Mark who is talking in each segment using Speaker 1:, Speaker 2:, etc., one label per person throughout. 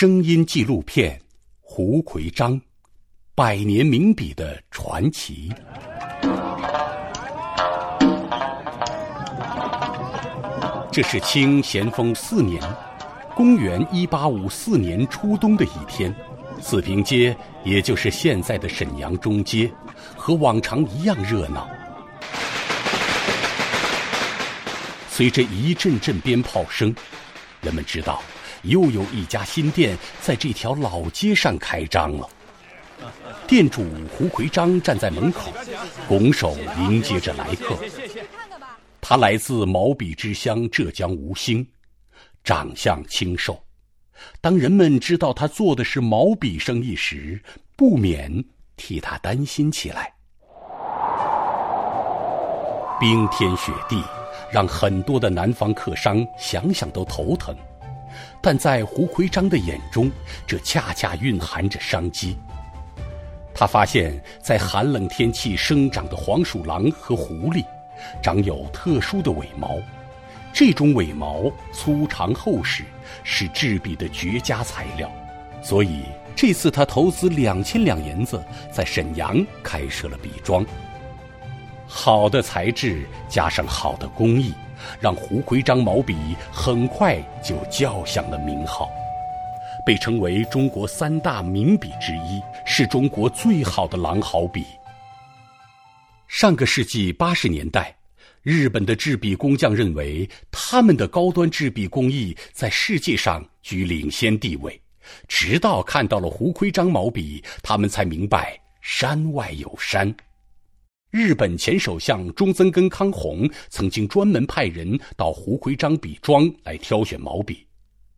Speaker 1: 声音纪录片《胡奎章：百年名笔的传奇》。这是清咸丰四年，公元一八五四年初冬的一天，四平街，也就是现在的沈阳中街，和往常一样热闹。随着一阵阵鞭炮声，人们知道。又有一家新店在这条老街上开张了。店主胡奎章站在门口，拱手迎接着来客。他来自毛笔之乡浙江吴兴，长相清瘦。当人们知道他做的是毛笔生意时，不免替他担心起来。冰天雪地，让很多的南方客商想想都头疼。但在胡奎章的眼中，这恰恰蕴含着商机。他发现，在寒冷天气生长的黄鼠狼和狐狸，长有特殊的尾毛，这种尾毛粗长厚实，是制笔的绝佳材料。所以这次他投资两千两银子，在沈阳开设了笔庄。好的材质加上好的工艺。让胡奎章毛笔很快就叫响了名号，被称为中国三大名笔之一，是中国最好的狼毫笔。上个世纪八十年代，日本的制笔工匠认为他们的高端制笔工艺在世界上居领先地位，直到看到了胡奎章毛笔，他们才明白山外有山。日本前首相中曾根康弘曾经专门派人到胡奎章笔庄来挑选毛笔，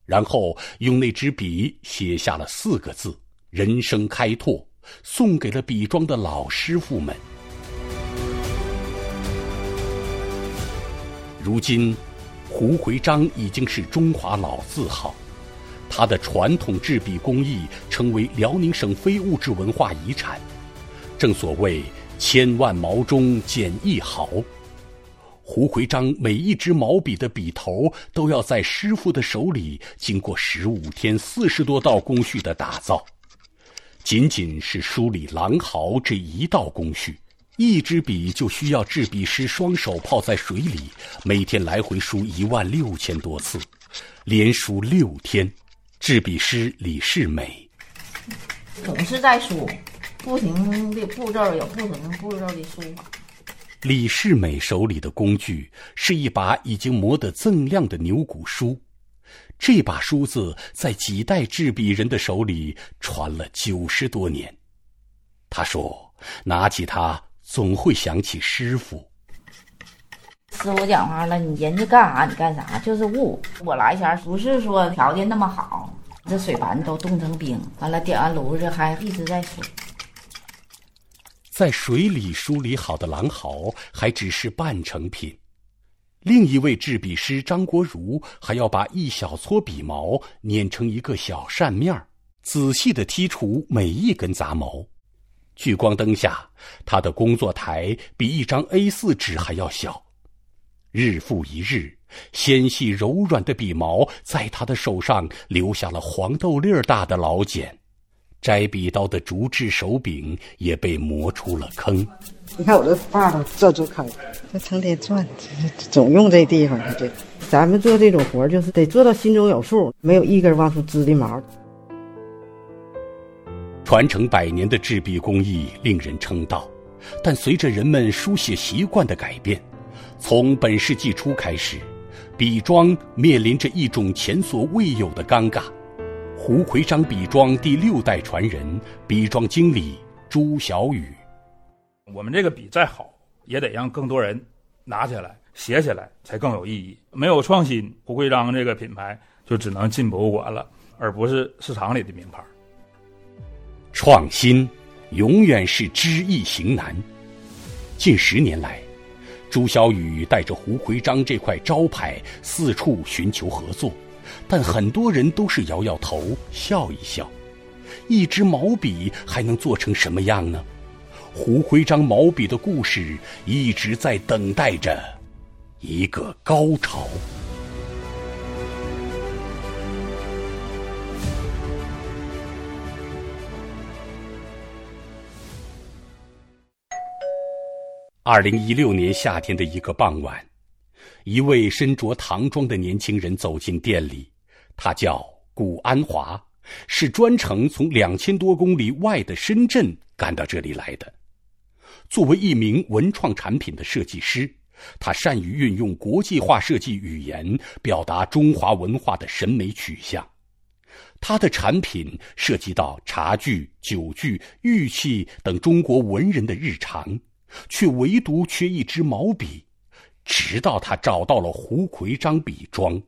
Speaker 1: 然后用那支笔写下了四个字“人生开拓”，送给了笔庄的老师傅们。如今，胡奎章已经是中华老字号，他的传统制笔工艺成为辽宁省非物质文化遗产。正所谓。千万毛中见一毫。胡奎章每一支毛笔的笔头都要在师傅的手里经过十五天四十多道工序的打造。仅仅是梳理狼毫这一道工序，一支笔就需要制笔师双手泡在水里，每天来回梳一万六千多次，连梳六天。制笔师李世美
Speaker 2: 总是在梳。不停的步骤有不同的步骤的书法。
Speaker 1: 李世美手里的工具是一把已经磨得锃亮的牛骨梳，这把梳子在几代制笔人的手里传了九十多年。他说：“拿起它，总会想起师傅。
Speaker 2: 师傅讲话了，你人家干啥你干啥，就是悟。我来前不是说条件那么好，这水盘都冻成冰，完了点完炉子还一直在水。”
Speaker 1: 在水里梳理好的狼毫还只是半成品，另一位制笔师张国儒还要把一小撮笔毛捻成一个小扇面儿仔细的剔除每一根杂毛。聚光灯下，他的工作台比一张 A 四纸还要小。日复一日，纤细柔软的笔毛在他的手上留下了黄豆粒儿大的老茧。摘笔刀的竹制手柄也被磨出了坑。
Speaker 3: 你看我这把头这就坑，这成天转，总用这地方。这咱们做这种活就是得做到心中有数，没有一根往出滋的毛。
Speaker 1: 传承百年的制笔工艺令人称道，但随着人们书写习惯的改变，从本世纪初开始，笔庄面临着一种前所未有的尴尬。胡奎章笔庄第六代传人，笔庄经理朱小雨。
Speaker 4: 我们这个笔再好，也得让更多人拿起来写起来，才更有意义。没有创新，胡奎章这个品牌就只能进博物馆了，而不是市场里的名牌。
Speaker 1: 创新永远是知易行难。近十年来，朱小雨带着胡奎章这块招牌四处寻求合作。但很多人都是摇摇头笑一笑。一支毛笔还能做成什么样呢？胡徽章毛笔的故事一直在等待着一个高潮。二零一六年夏天的一个傍晚一位身着唐装的年轻人走进店里，他叫谷安华，是专程从两千多公里外的深圳赶到这里来的。作为一名文创产品的设计师，他善于运用国际化设计语言，表达中华文化的审美取向。他的产品涉及到茶具、酒具、玉器等中国文人的日常，却唯独缺一支毛笔。直到他找到了胡奎章笔庄，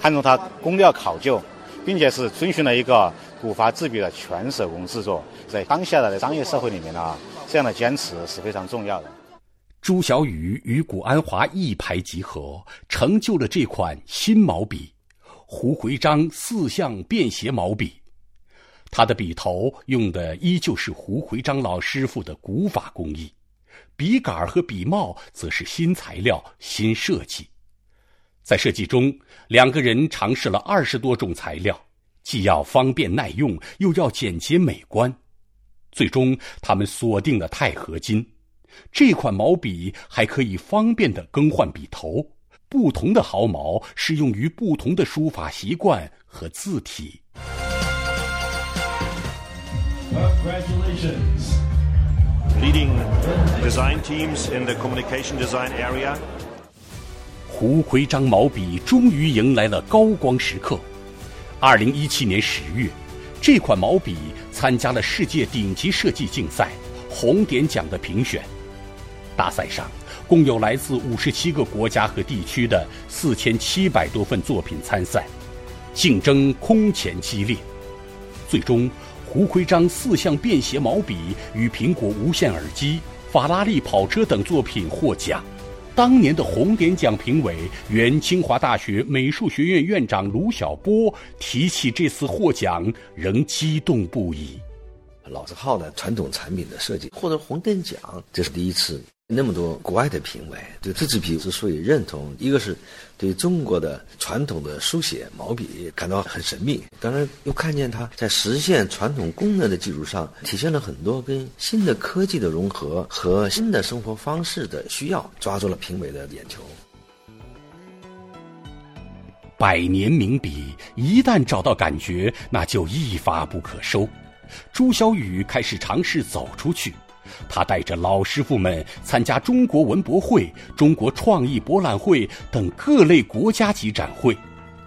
Speaker 5: 看中他工料考究，并且是遵循了一个古法制笔的全手工制作。在当下的商业社会里面呢，这样的坚持是非常重要的。
Speaker 1: 朱小雨与古安华一拍即合，成就了这款新毛笔。胡奎章四象便携毛笔，他的笔头用的依旧是胡奎章老师傅的古法工艺，笔杆和笔帽则是新材料、新设计。在设计中，两个人尝试了二十多种材料，既要方便耐用，又要简洁美观。最终，他们锁定了钛合金。这款毛笔还可以方便的更换笔头。不同的毫毛适用于不同的书法习惯和字体。
Speaker 6: Congratulations, leading design teams in the communication design area.
Speaker 1: 胡奎章毛笔终于迎来了高光时刻。二零一七年十月，这款毛笔参加了世界顶级设计竞赛红点奖的评选。大赛上。共有来自五十七个国家和地区的四千七百多份作品参赛，竞争空前激烈。最终，胡奎章四项便携毛笔与苹果无线耳机、法拉利跑车等作品获奖。当年的红点奖评委、原清华大学美术学院院长卢晓波提起这次获奖，仍激动不已。
Speaker 7: 老字号的传统产品的设计获得红点奖，这是第一次。那么多国外的评委对这支笔之所以认同，一个是对中国的传统的书写毛笔感到很神秘，当然又看见它在实现传统功能的基础上，体现了很多跟新的科技的融合和新的生活方式的需要，抓住了评委的眼球。
Speaker 1: 百年名笔一旦找到感觉，那就一发不可收。朱小雨开始尝试走出去。他带着老师傅们参加中国文博会、中国创意博览会等各类国家级展会，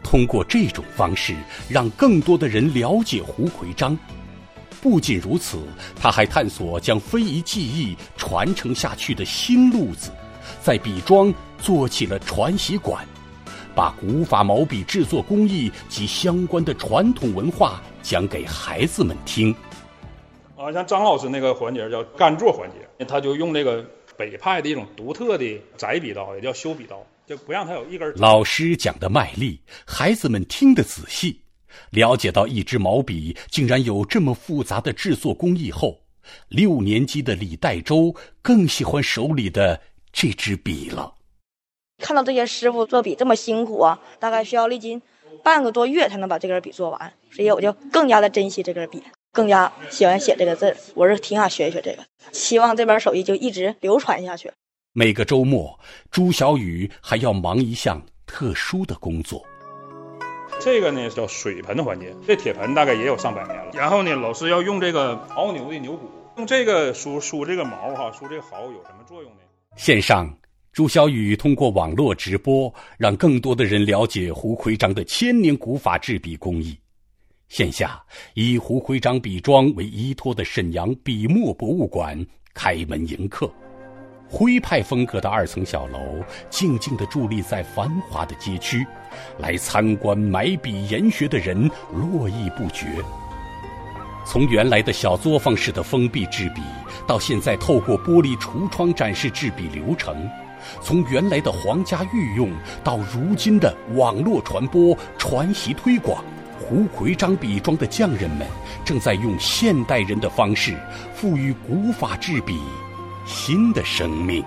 Speaker 1: 通过这种方式让更多的人了解胡奎章。不仅如此，他还探索将非遗技艺传承下去的新路子，在笔庄做起了传习馆，把古法毛笔制作工艺及相关的传统文化讲给孩子们听。
Speaker 4: 啊，像张老师那个环节叫干做环节，他就用这个北派的一种独特的窄笔刀，也叫修笔刀，就不让他有一根。
Speaker 1: 老师讲的卖力，孩子们听得仔细，了解到一支毛笔竟然有这么复杂的制作工艺后，六年级的李代周更喜欢手里的这支笔了。
Speaker 8: 看到这些师傅做笔这么辛苦啊，大概需要历经半个多月才能把这根笔做完，所以我就更加的珍惜这根笔。更加喜欢写这个字，我是挺想学一学这个，希望这门手艺就一直流传下去。
Speaker 1: 每个周末，朱小雨还要忙一项特殊的工作。
Speaker 4: 这个呢叫水盆的环节，这铁盆大概也有上百年了。然后呢，老师要用这个牦牛的牛骨，用这个梳梳这个毛哈，梳这个毫有什么作用呢？
Speaker 1: 线上，朱小雨通过网络直播，让更多的人了解胡奎章的千年古法制笔工艺。线下以胡徽章笔庄为依托的沈阳笔墨博物馆开门迎客，徽派风格的二层小楼静静地伫立在繁华的街区，来参观买笔研学的人络绎不绝。从原来的小作坊式的封闭制笔，到现在透过玻璃橱窗展示制笔流程；从原来的皇家御用，到如今的网络传播、传习推广。胡奎章笔庄的匠人们正在用现代人的方式，赋予古法制笔新的生命。